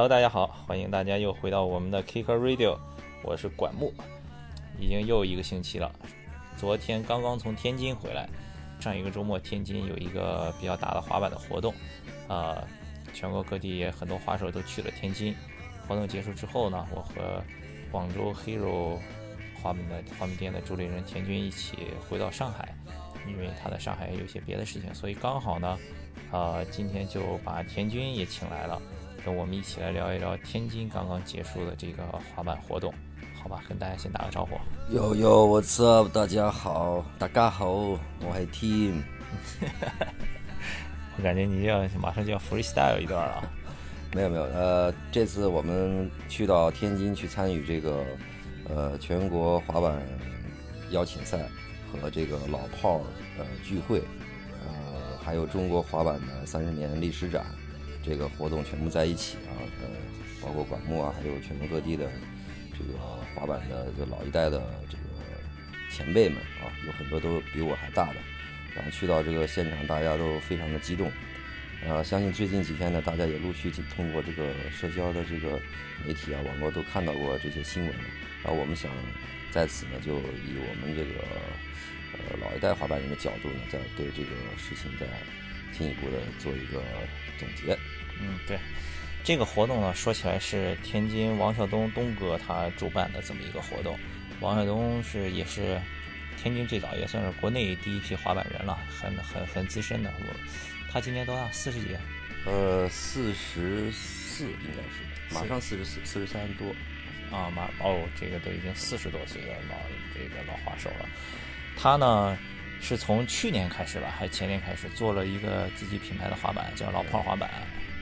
Hello，大家好，欢迎大家又回到我们的 Kicker Radio，我是管木，已经又一个星期了。昨天刚刚从天津回来，上一个周末天津有一个比较大的滑板的活动，啊，全国各地也很多滑手都去了天津。活动结束之后呢，我和广州 Hero 滑板的滑板店的主理人田军一起回到上海，因为他在上海有些别的事情，所以刚好呢，呃，今天就把田军也请来了。跟我们一起来聊一聊天津刚刚结束的这个滑板活动，好吧？跟大家先打个招呼。哟哟，What's up？大家好，大家好，我是 Team。我感觉你要马上就要 freestyle 一段了。没有没有，呃，这次我们去到天津去参与这个呃全国滑板邀请赛和这个老炮呃聚会，呃，还有中国滑板的三十年历史展。这个活动全部在一起啊，呃，包括管木啊，还有全国各地的这个滑板的这老一代的这个前辈们啊，有很多都比我还大的，然后去到这个现场，大家都非常的激动，呃，相信最近几天呢，大家也陆续通过这个社交的这个媒体啊、网络都看到过这些新闻，然后我们想在此呢，就以我们这个呃老一代滑板人的角度呢，再对这个事情再进一步的做一个总结。嗯，对，这个活动呢，说起来是天津王晓东东哥他主办的这么一个活动。王晓东是也是天津最早，也算是国内第一批滑板人了，很很很资深的。我他今年多大？四十几？呃，四十四应该是，马上四十四，四十三多。啊，马哦，这个都已经四十多岁的老这个老滑手了。他呢？是从去年开始吧，还是前年开始做了一个自己品牌的滑板，叫老炮滑板，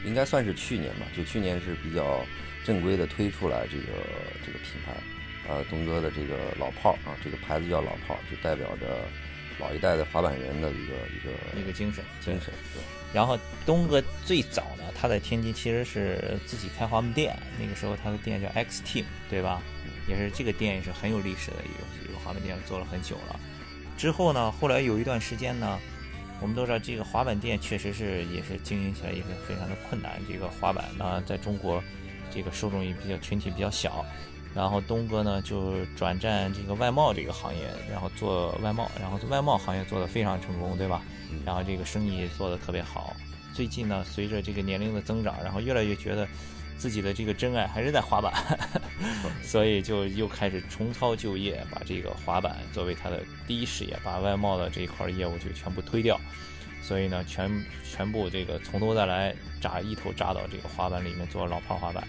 应该算是去年吧。就去年是比较正规的推出来这个这个品牌，呃，东哥的这个老炮啊，这个牌子叫老炮，就代表着老一代的滑板人的一个一个一个精神精神。对。然后东哥最早呢，他在天津其实是自己开滑板店，那个时候他的店叫 X Team，对吧？也是这个店也是很有历史的一个一个滑板店，做了很久了。之后呢，后来有一段时间呢，我们都知道这个滑板店确实是也是经营起来也是非常的困难。这个滑板呢，在中国这个受众也比较群体比较小，然后东哥呢就转战这个外贸这个行业，然后做外贸，然后做外贸行业做得非常成功，对吧？然后这个生意做得特别好。最近呢，随着这个年龄的增长，然后越来越觉得。自己的这个真爱还是在滑板，所以就又开始重操旧业，把这个滑板作为他的第一事业，把外贸的这一块业务就全部推掉。所以呢，全全部这个从头再来扎一头扎到这个滑板里面做老炮滑板。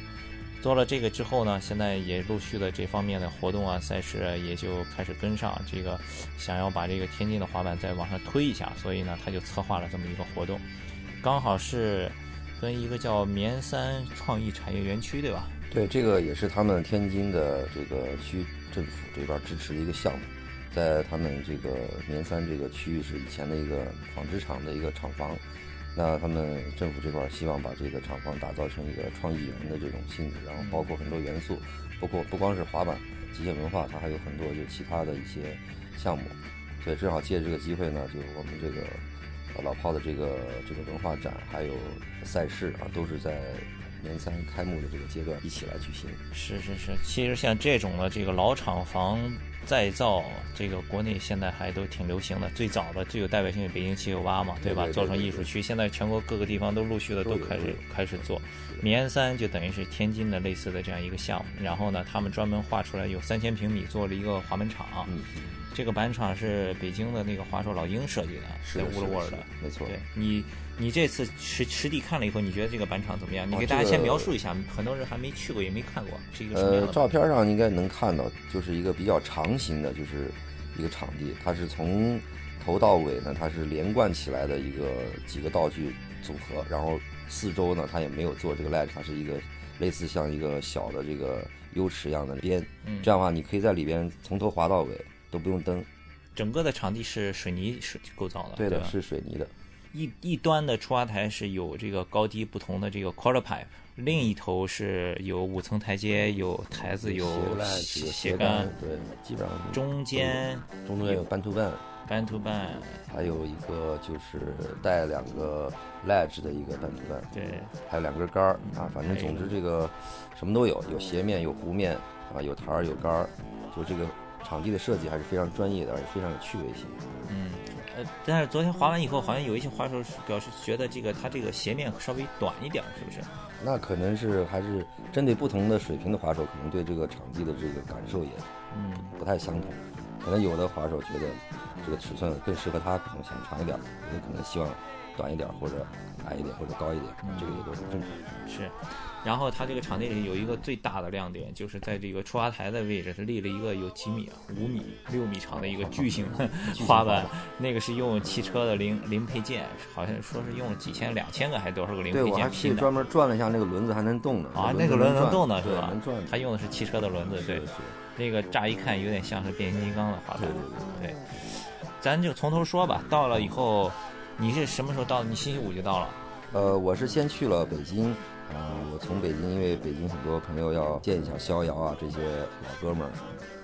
做了这个之后呢，现在也陆续的这方面的活动啊、赛事啊也就开始跟上。这个想要把这个天津的滑板再往上推一下，所以呢，他就策划了这么一个活动，刚好是。跟一个叫绵三创意产业园区，对吧？对，这个也是他们天津的这个区政府这边支持的一个项目，在他们这个绵三这个区域是以前的一个纺织厂的一个厂房，那他们政府这块希望把这个厂房打造成一个创意园的这种性质，然后包括很多元素，包括不光是滑板、极限文化，它还有很多就其他的一些项目，所以正好借这个机会呢，就是我们这个。老炮的这个这个文化展还有赛事啊，都是在年三开幕的这个阶段一起来举行。是是是，其实像这种的这个老厂房再造，这个国内现在还都挺流行的。最早的最有代表性的北京七九八嘛，对吧？做成艺术区，现在全国各个地方都陆续的都开始开始做。绵三就等于是天津的类似的这样一个项目，然后呢，他们专门划出来有三千平米做了一个滑门厂。这个板场是北京的那个华硕老鹰设计的，是乌鲁沃尔的，没错。对你，你这次实实地看了以后，你觉得这个板场怎么样？你给大家先描述一下，很多人还没去过，也没看过，是一个什么样的？呃，照片上应该能看到，就是一个比较长形的，就是一个场地，它是从头到尾呢，它是连贯起来的一个几个道具组合，然后四周呢，它也没有做这个 ledge，它是一个类似像一个小的这个 U 池一样的边，这样的话，你可以在里边从头滑到尾。都不用蹬，整个的场地是水泥是构造的，对的，是水泥的。一一端的出发台是有这个高低不同的这个 quarter pipe，另一头是有五层台阶，有台子，有斜斜杆，对，基本上中间中间有 ban to ban ban to ban，，还有一个就是带两个 ledge 的一个班 to 班，对，还有两根杆儿啊，反正总之这个什么都有，有斜面，有弧面啊，有台儿，有杆儿，就这个场地的设计还是非常专业的，而且非常有趣味性。嗯，呃，但是昨天滑完以后，好像有一些滑手表示觉得这个它这个鞋面稍微短一点，是不是？那可能是还是针对不同的水平的滑手，可能对这个场地的这个感受也嗯不太相同。可能有的滑手觉得这个尺寸更适合他，可能想长一点；有的可能希望短一点，或者矮一点，或者高一点，这个也都是正常。是。然后它这个场地里有一个最大的亮点，就是在这个出发台的位置，它立了一个有几米、五米、六米长的一个巨型花板，那个是用汽车的零零配件，好像说是用几千、两千个还是多少个零对，配我还件拼的。去专门转了一下，那个轮子还能动呢。啊，那个轮子能动呢，是吧？能转。它用的是汽车的轮子，对是。是，这个乍一看有点像是变形金刚的滑板对对。对。对，咱就从头说吧。到了以后，你是什么时候到的？你星期五就到了。呃，我是先去了北京，啊、我从北京，因为北京很多朋友要见一下逍遥啊这些老哥们儿，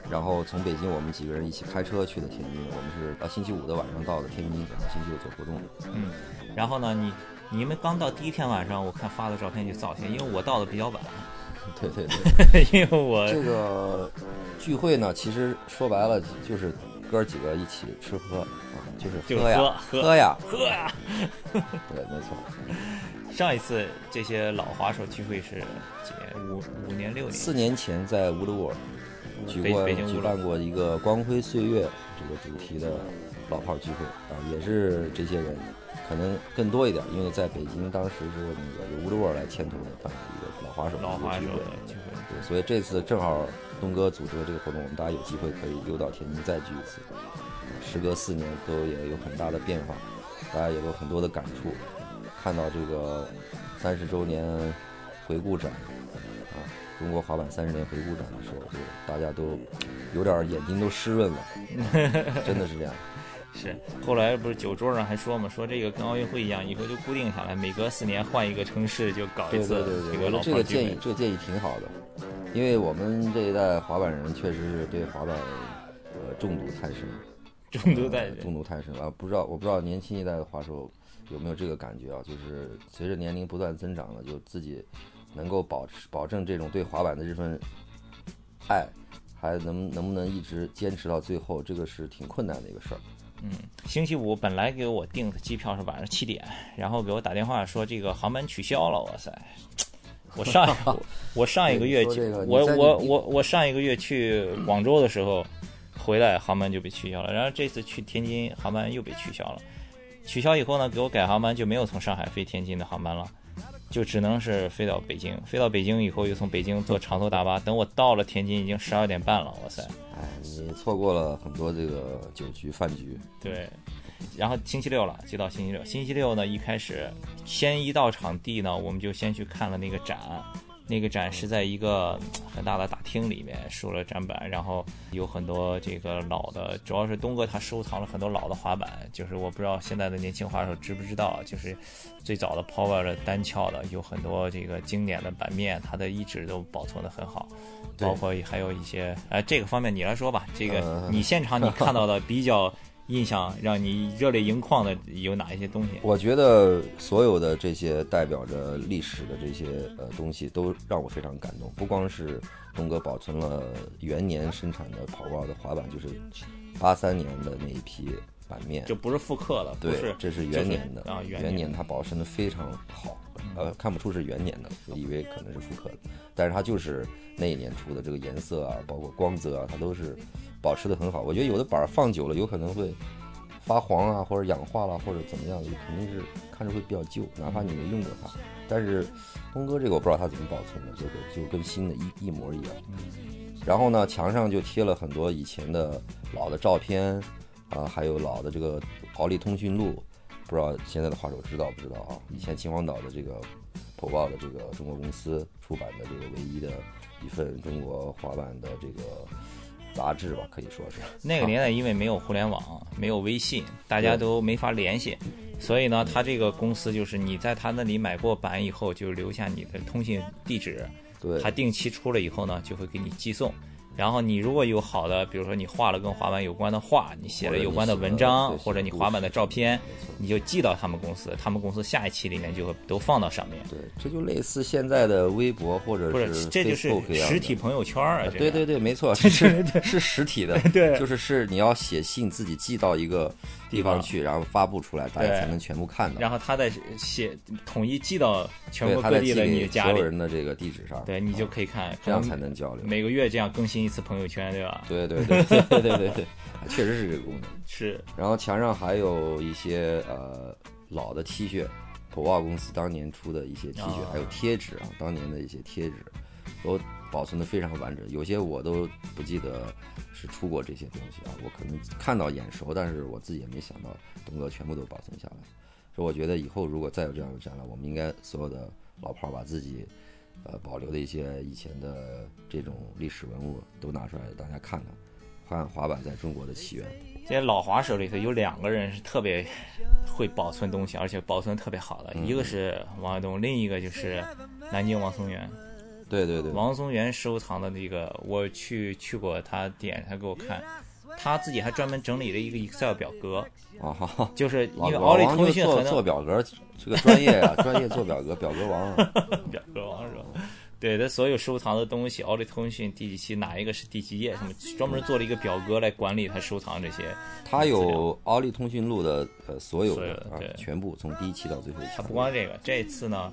然后从北京我们几个人一起开车去的天津，我们是呃星期五的晚上到的天津，然后星期六做活动。嗯，然后呢，你你们刚到第一天晚上，我看发的照片就造型，因为我到的比较晚，对对对，因为我这个聚会呢，其实说白了就是哥几个一起吃喝啊，就是喝呀喝喝呀，喝呀。对，没错。上一次这些老滑手聚会是几年？五五年六年？四年前在乌鲁沃尔举过举办过一个光辉岁月这个主题的老炮儿聚会啊，也是这些人，可能更多一点，因为在北京当时是那个由乌鲁沃尔来牵头的办的一个老滑手的老滑手的聚会。对，所以这次正好东哥组织的这个活动，我们大家有机会可以溜到天津再聚一次。时隔四年，都也有很大的变化，大家也有很多的感触。看到这个三十周年回顾展啊，中国滑板三十年回顾展的时候，就大家都有点眼睛都湿润了，真的是这样。是，后来不是酒桌上还说嘛，说这个跟奥运会一样，以后就固定下来，每隔四年换一个城市就搞一次对对对，这个老我觉得这个建议，。这个建议挺好的，因为我们这一代滑板人确实是对滑板呃中毒 太深。中毒在呃中毒太深了，不知道我不知道年轻一代的滑手有没有这个感觉啊？就是随着年龄不断增长了，就自己能够保持保证这种对滑板的这份爱，还能能不能一直坚持到最后，这个是挺困难的一个事儿。嗯，星期五本来给我订的机票是晚上七点，然后给我打电话说这个航班取消了，哇塞！我上我 我上一个月我我我我上一个月去广州的时候，回来航班就被取消了，然后这次去天津航班又被取消了。取消以后呢，给我改航班就没有从上海飞天津的航班了，就只能是飞到北京。飞到北京以后，又从北京坐长途大巴，等我到了天津已经十二点半了，哇塞！哎，你错过了很多这个酒局饭局。对，然后星期六了，就到星期六。星期六呢，一开始先一到场地呢，我们就先去看了那个展。那个展是在一个嗯很大的大厅里面竖了展板，然后有很多这个老的，主要是东哥他收藏了很多老的滑板，就是我不知道现在的年轻滑手知不知道，就是最早的 Power 的单翘的，有很多这个经典的版面，它的一直都保存的很好，对包括还有一些，呃，这个方面你来说吧，这个呃你现场你看到的比较印象让你热泪盈眶的有哪一些东西？我觉得所有的这些代表着历史的这些呃东西，都让我非常感动。不光是东哥保存了元年生产的跑豹的滑板，就是八三年的那一批板面，就不是复刻了，对，这是元年的就是啊元元年它保存的非常好，呃，看不出是元年的，我以为可能是复刻的，但是它就是那一年出的，这个颜色啊，包括光泽啊，它都是保持的很好。我觉得有的板儿放久了有可能会发黄啊，或者氧化了，或者怎么样的，肯定是看着会比较旧，哪怕你没用过它。但是东哥这个我不知道他怎么保存的，这个就跟新的一一模一样。然后呢，墙上就贴了很多以前的老的照片，啊，还有老的这个奥利通讯录，不知道现在的画手知道不知道啊？以前秦皇岛的这个普报的这个中国公司出版的这个唯一的一份中国画版的这个杂志吧，可以说是。那个年代 因为没有互联网，没有微信，大家都没法联系，所以呢，他这个公司就是你在他那里买过版以后，就留下你的通信地址，对他定期出了以后呢，就会给你寄送。然后你如果有好的，比如说你画了跟滑板有关的画，你写了有关的文或章，或者你滑板的照片，你就寄到他们公司，他们公司下一期里面就会都放到上面，对，这就类似现在的微博或者是这就是实体朋友圈啊，对对对，没错，是是实体的，对。就是是你要写信自己寄到一个地方去，然后发布出来，大家才能全部看到。然后他再写统一寄到全国各地的你给所有的家里，人的这个地址上，对你就可以看，这样才能交流。每个月这样更新一次朋友圈，对吧？对对对对对对对，确实是这个功能。是。然后墙上还有一些呃老的 T 恤，普瓦公司当年出的一些 T 恤，还有贴纸啊，当年的一些贴纸，都保存的非常完整。有些我都不记得是出过这些东西啊，我可能看到眼熟，但是我自己也没想到东哥全部都保存下来。所以我觉得以后如果再有这样的展览，我们应该所有的老炮儿把自己。呃保留的一些以前的这种历史文物都拿出来，大家看看，看滑板在中国的起源。这些老滑手里头有两个人是特别会保存东西，而且保存特别好的，嗯一个是王卫东，另一个就是南京王松元。对对对，王松元收藏的那个，我去去过他店，他给我看，他自己还专门整理了一个 Excel 表格，啊哈哈，就是因为奥利通讯做做表格，这个专业啊，专业做表格，表格王啊。表格王是吧？对，他所有收藏的东西，奥利通讯第几期哪一个是第几页，什么专门做了一个表格来管理他收藏这些。他有奥利通讯录的呃所有的啊，全部从第一期到最后一期。他不光这个，这次呢，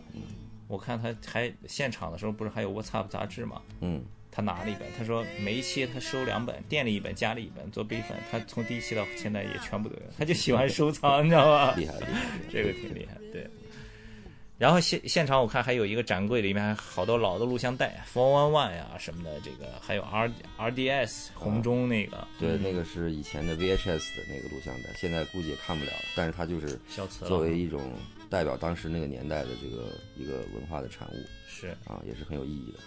我看他还现场的时候不是还有 What's Up 杂志吗？嗯，他拿了一本，他说每一期他收两本，店里一本，家里一本做备份。他从第一期到现在也全部都有，他就喜欢收藏，你知道吧？厉害厉害。这个挺厉害，对。然后现现场我看还有一个展柜，里面还好多老的录像带，Four One One 呀什么的，这个还有 R RDS 红中那个，对，嗯那个是以前的 VHS 的那个录像带，现在估计也看不了了。但是它就是作为一种代表当时那个年代的这个一个文化的产物是啊，也是很有意义的。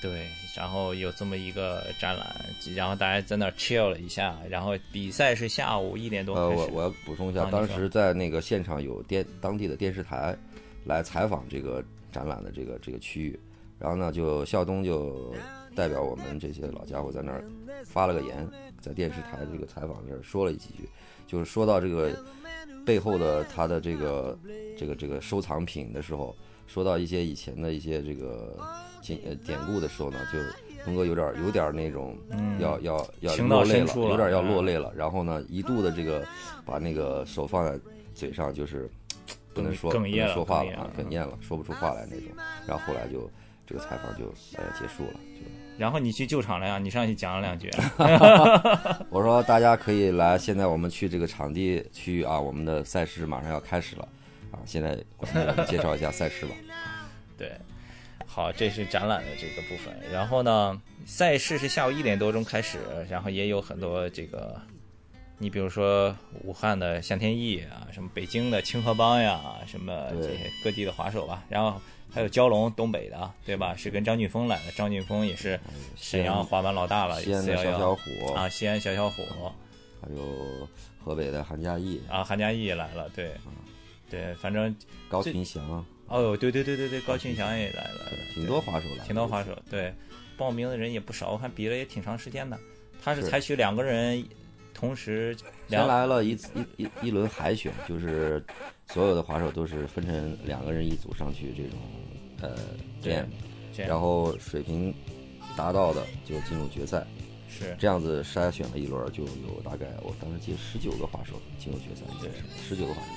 对，然后有这么一个展览，然后大家在那儿 chill 了一下，然后比赛是下午一点多呃，开始，我我要补充一下，啊当时在那个现场有电当地的电视台来采访这个展览的这个这个区域，然后呢，就孝东就代表我们这些老家伙在那儿发了个言，在电视台这个采访这儿说了几句，就是说到这个背后的他的这个这个这个收藏品的时候，说到一些以前的一些这个经呃典故的时候呢，就东哥有点有点那种嗯要要要落泪了，了有点要嗯落泪了。然后呢，一度的这个把那个手放在嘴上，就是不能说不哽咽了能说话了啊，哽咽了哽咽了，说不出话来那种。然后后来就这个采访就呃结束了。就然后你去救场了呀，你上去讲了两句，我说大家可以来，现在我们去这个场地去啊，我们的赛事马上要开始了啊。现在我们介绍一下赛事吧。对，好，这是展览的这个部分。然后呢，赛事是下午一点多钟开始，然后也有很多这个，你比如说武汉的向天翼啊，什么北京的清河帮呀，什么这些各地的滑手吧。然后还有蛟龙，东北的，对吧？是跟张俊峰来的，张俊峰也是沈阳滑板老大了，西安的411小小虎，啊，西安小小虎还有河北的韩佳艺、啊，韩嘉译来了，对，对，反正高群祥，哦，对对对对对，高群祥也来了，挺多滑手来的，挺多滑手，对，报名的人也不少，我看比了也挺长时间的。他是是。采取两个人同时先两来了一一一一轮海选，就是所有的滑手都是分成两个人一组上去这种呃练，这样然后水平达到的就进入决赛，是。这样子筛选了一轮，就有大概我当时记得十九个滑手进入决赛，对。十九个滑手，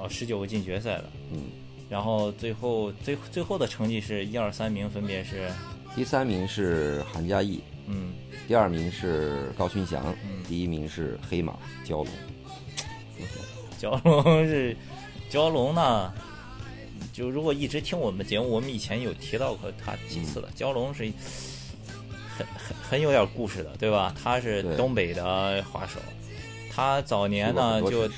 哦十九个进决赛的，嗯，然后最后最最后的成绩是一二三名分别是第三名是韩佳艺，嗯第二名是高群翔，嗯第一名是黑马蛟龙，蛟龙是蛟龙呢。就如果一直听我们的节目，我们以前有提到过他几次嗯了。蛟龙是很很很有点故事的，对吧？他是东北的滑手，他早年呢就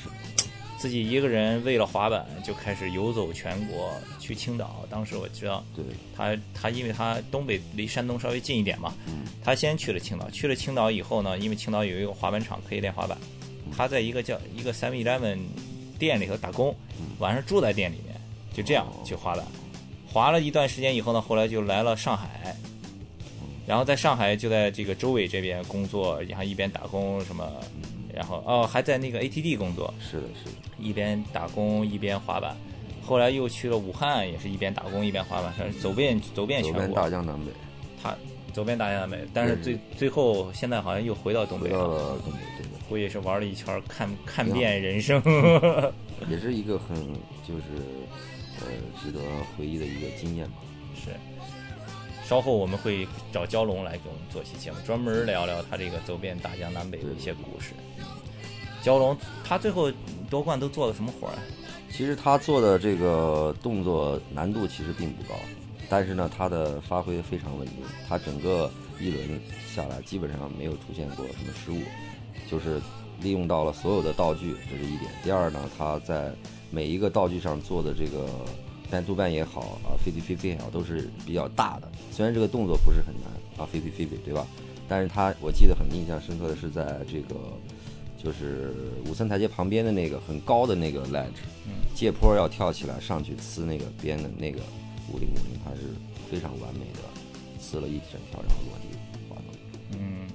自己一个人为了滑板就开始游走全国，去青岛。当时我知道对，他他因为他东北离山东稍微近一点嘛，嗯他先去了青岛。去了青岛以后呢，因为青岛有一个滑板场可以练滑板，他在一个叫一个 Seven Eleven 店里头打工，晚上住在店里面，就这样去滑板。滑了一段时间以后呢，后来就来了上海。然后在上海就在这个周伟这边工作，然后一边打工什么，然后哦还在那个 ATD 工作，是的，是的，一边打工一边滑板。后来又去了武汉，也是一边打工一边滑板，走遍走遍全国，走遍大江南北。他走遍大江南北，但是最最后现在好像又回到东北回到了东北，对的。估计是玩了一圈，看看遍人生，也是一个很就是呃值得回忆的一个经验吧。是。稍后我们会找蛟龙来给我们做一期节目，专门聊聊他这个走遍大江南北的一些故事。蛟龙他最后夺冠都做了什么活儿啊？其实他做的这个动作难度其实并不高，但是呢，他的发挥非常稳定。他整个一轮下来基本上没有出现过什么失误，就是利用到了所有的道具，这是一点。第二呢，他在每一个道具上做的这个单杜半也好啊，飞飞飞飞也好，都是比较大的。虽然这个动作不是很难啊，飞飞飞飞，对吧？但是他我记得很印象深刻的是在这个。就是五三台阶旁边的那个很高的那个 ledge，借坡要跳起来上去呲那个边的那个五零五零，他是非常完美的呲了一整条，然后落地滑动。嗯，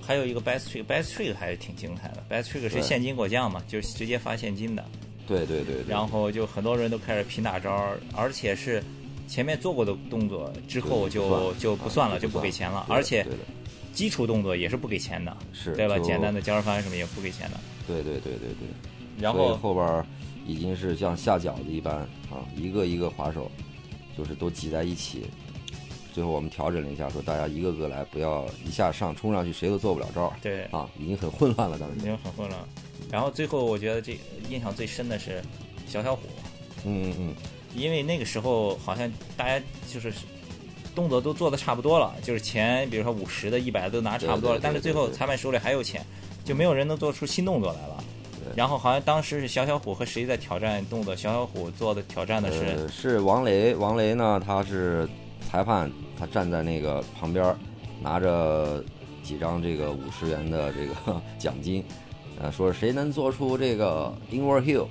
还有一个 best trick，best trick 还是挺精彩的。best trick 是现金果酱嘛，就是直接发现金的。对对对。然后就很多人都开始拼大招，而且是前面做过的动作之后就就不算了，就不给钱了，而且。基础动作也是不给钱的，是对吧？简单的交翻什么也不给钱的。对对对对对。然后后边已经是像下饺子一般啊，一个一个滑手，就是都挤在一起。最后我们调整了一下，说大家一个个来，不要一下上冲上去，谁都做不了招。对啊，已经很混乱了，当时已经很混乱。然后最后我觉得这印象最深的是小小虎。嗯嗯嗯。因为那个时候好像大家就是。动作都做的差不多了，就是钱，比如说五十的、一百的都拿差不多了，但是最后裁判手里还有钱，就没有人能做出新动作来了。然后好像当时是小小虎和谁在挑战动作？小小虎做的挑战的是是王雷，王雷呢他是裁判，他站在那个旁边，拿着几张这个五十元的这个 奖金，呃，说谁能做出这个 inward hill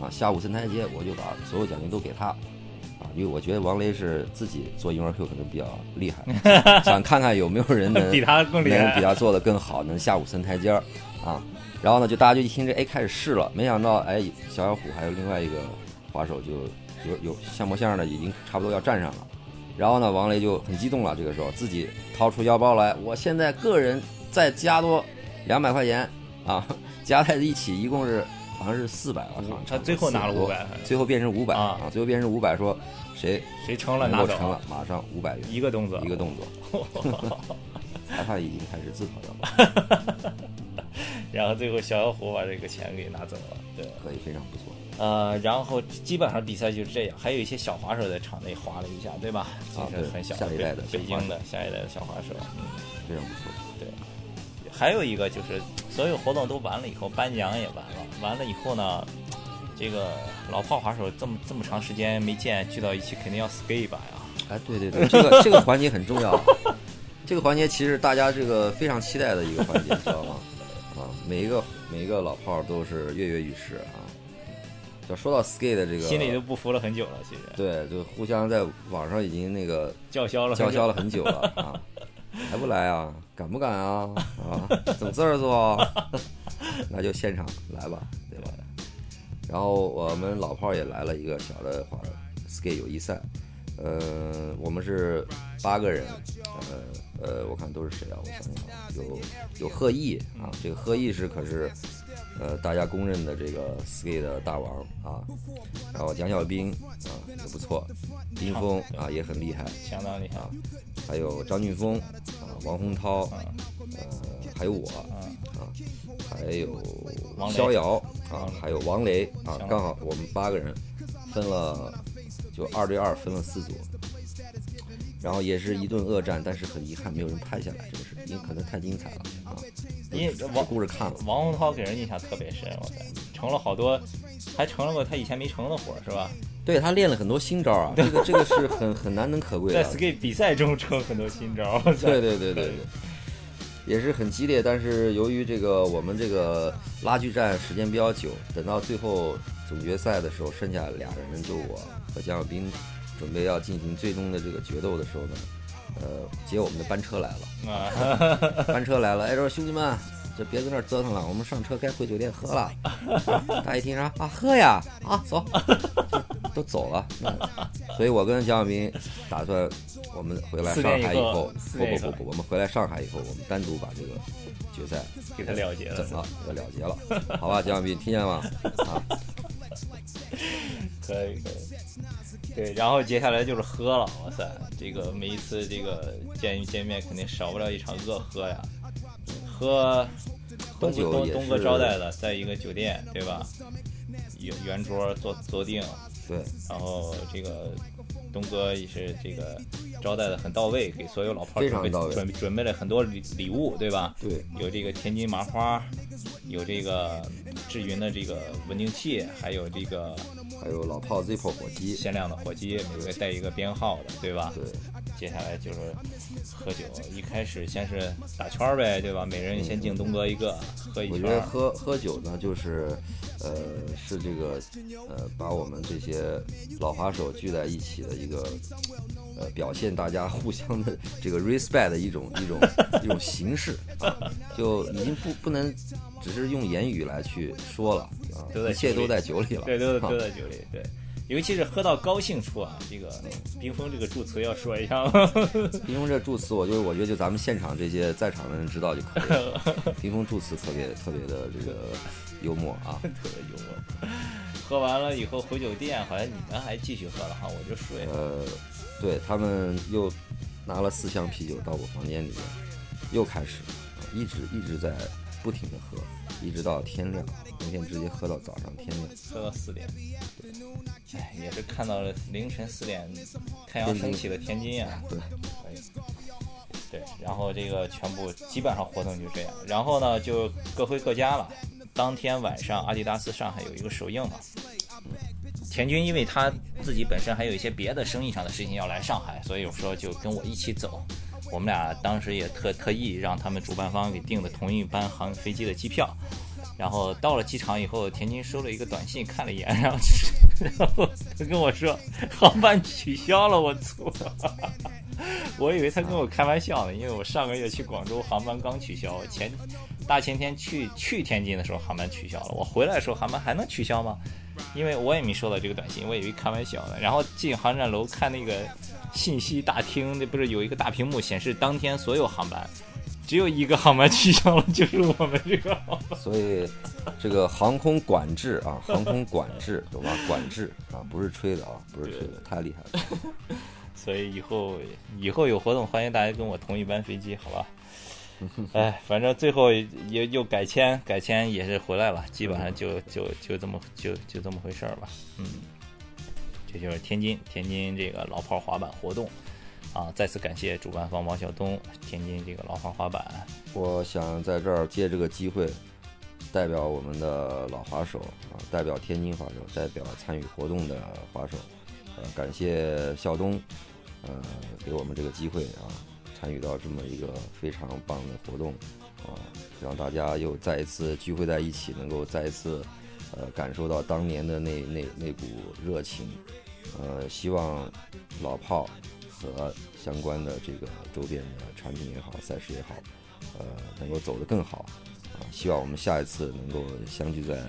啊下五三台阶，我就把所有奖金都给他。啊因为我觉得王雷是自己做 Inward Hill 可能比较厉害，想看看有没有人能 比他更厉害，能比他做的更好，能下五三台阶儿啊。然后呢，就大家就一听这，哎，开始试了。没想到，哎，小小虎还有另外一个滑手就有有像模像样的，已经差不多要站上了。然后呢，王雷就很激动了，这个时候自己掏出腰包来，我现在个人再加多两百块钱啊，加在一起一共是好像是四百了。他最后拿了五百，最后变成五百啊，最后变成五百说。谁谁成了拿走成了，马上五百元一个动作，一个动作，裁判已经开始自讨腰包，然后最后小小虎把这个钱给拿走了，对，可以非常不错。呃，然后基本上比赛就是这样，还有一些小滑手在场内滑了一下，对吧？啊，对，很小，下一代的北京的下一代的小滑手，嗯，非常不错。对，还有一个就是所有活动都完了以后，颁奖也完了，完了以后呢？这个老炮滑手这么这么长时间没见，聚到一起肯定要 skate 一把呀！哎，对对对，这个 这个环节很重要。这个环节其实大家这个非常期待的一个环节，知道吗？啊，每一个每一个老炮都是跃跃欲试啊。就说到 skate 的这个，心里都不服了很久了，其实。对，就互相在网上已经那个叫嚣了，叫嚣了很久了啊！还不来啊？敢不敢啊？啊，整事儿做，那就现场来吧。对吧然后我们老炮也来了一个小的滑 skate 友谊赛，呃，我们是八个人，呃呃，我看都是谁啊？我想想，有有贺毅啊，这个贺毅是可是呃大家公认的这个 skate 的大王啊，然后蒋小兵啊也不错，丁峰啊也很厉害，相当厉害，还有张俊峰啊，王洪涛，呃还有我啊，还有逍遥啊，还有王雷啊，刚好我们八个人分了，就二对二分了四组，然后也是一顿恶战，但是很遗憾没有人拍下来，这个是因为可能太精彩了啊。因为王故事看了，王洪涛给人印象特别深，我操，成了好多，还成了个他以前没成的活是吧？对他练了很多新招啊，这个这个是很很难能可贵的，在 skate 比赛中成很多新招。对对对对对。也是很激烈，但是由于这个我们这个拉锯战时间比较久，等到最后总决赛的时候，剩下俩人，就我和姜小兵，准备要进行最终的这个决斗的时候呢，呃，接我们的班车来了，啊，班车来了，哎，说兄弟们，这别在那儿折腾了，我们上车该回酒店喝了。大家一听啥啊，喝呀，啊，走，都走了。那所以我跟蒋小斌打算，我们回来上海以后，不不不不，我们回来上海以后，我们单独把这个决赛给他了结了整了，给他了结了，好吧，蒋小斌，听见吗？啊，可以可以。对，然后接下来就是喝了，哇塞，这个每一次这个见见面肯定少不了一场恶喝呀，喝东哥东东哥招待的，在一个酒店对吧？圆圆桌坐坐定，对，然后这个东哥也是这个招待的很到位，给所有老炮准备准备准备了很多礼礼物，对吧？对，有这个天津麻花，有这个智云的这个稳定器，还有这个还有老炮 Zippo 火机，限量的火机，每个带一个编号的，对吧？对，接下来就是喝酒，一开始先是打圈儿呗，对吧？每人先敬东哥一个，喝一圈我觉得。喝喝酒呢，就是，呃，是这个，呃，把我们这些老滑手聚在一起的一个，呃，表现大家互相的这个 respect 的一种一种 一种形式啊，就已经不不能只是用言语来去说了啊都，在一切都在酒里了，对，都啊都在酒里，对。尤其是喝到高兴处啊，这个冰峰这个祝词要说一下吗？冰峰这祝词，我就我觉得就咱们现场这些在场的人知道就可以了。冰峰祝词特别特别的这个幽默啊，特别幽默。喝完了以后回酒店，好像你们还继续喝了哈，我就睡了。呃，对他们又拿了四箱啤酒到我房间里面，又开始，啊一直一直在不停的喝，一直到天亮。那天直接喝到早上天亮。喝到四点，哎，也是看到了凌晨四点太阳升起的天津啊。对，可以。对，然后这个全部基本上活动就这样，然后呢就各回各家了。当天晚上，阿迪达斯上海有一个首映嘛，田军因为他自己本身还有一些别的生意上的事情要来上海，所以说就跟我一起走。我们俩当时也特特意让他们主办方给订的同一班航飞机的机票。然后到了机场以后，田军收了一个短信，看了一眼，然后 然后他跟我说航班取消了，我操！我以为他跟我开玩笑呢，因为我上个月去广州航班刚取消，前大前天去去天津的时候航班取消了，我回来的时候航班还能取消吗？因为我也没收到这个短信，我以为开玩笑呢。然后进航站楼看那个信息大厅，那不是有一个大屏幕显示当天所有航班，只有一个航班取消了，就是我们这个航班。所以这个航空管制啊，航空管制懂吗？管制啊，不是吹的啊，不是吹的，太厉害了。所以以后以后有活动，欢迎大家跟我同一班飞机，好吧？哎，反正最后也又改签，改签也是回来了，基本上就就就这么就就这么回事儿吧。嗯，这就是天津天津这个老炮滑板活动啊！再次感谢主办方王晓东，天津这个老炮滑板。我想在这儿借这个机会，代表我们的老滑手啊，代表天津滑手，代表参与活动的滑手，呃，感谢晓东，呃，给我们这个机会啊，参与到这么一个非常棒的活动啊，让大家又再一次聚会在一起，能够再一次呃感受到当年的那那那股热情，呃，希望老炮和相关的这个周边的产品也好，赛事也好，呃，能够走得更好啊！希望我们下一次能够相聚在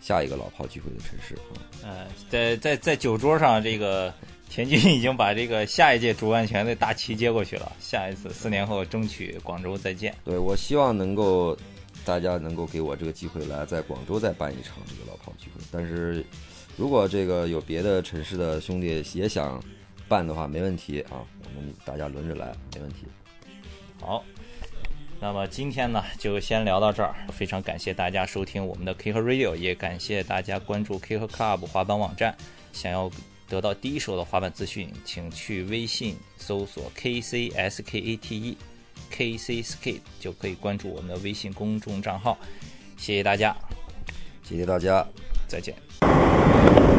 下一个老炮聚会的城市啊！呃，在在在酒桌上，这个田军已经把这个下一届主办权的大旗接过去了。下一次四年后，争取广州再见。对我希望能够大家能够给我这个机会来在广州再办一场这个老炮聚会，但是如果这个有别的城市的兄弟也想办的话，没问题啊，我们大家轮着来，没问题。好，那么今天呢就先聊到这儿。非常感谢大家收听我们的 K 和 Radio，也感谢大家关注 K 和 Club 滑板网站。想要得到第一手的滑板资讯，请去微信搜索 KCSKATE KC Skate 就可以关注我们的微信公众账号。谢谢大家，谢谢大家。再见。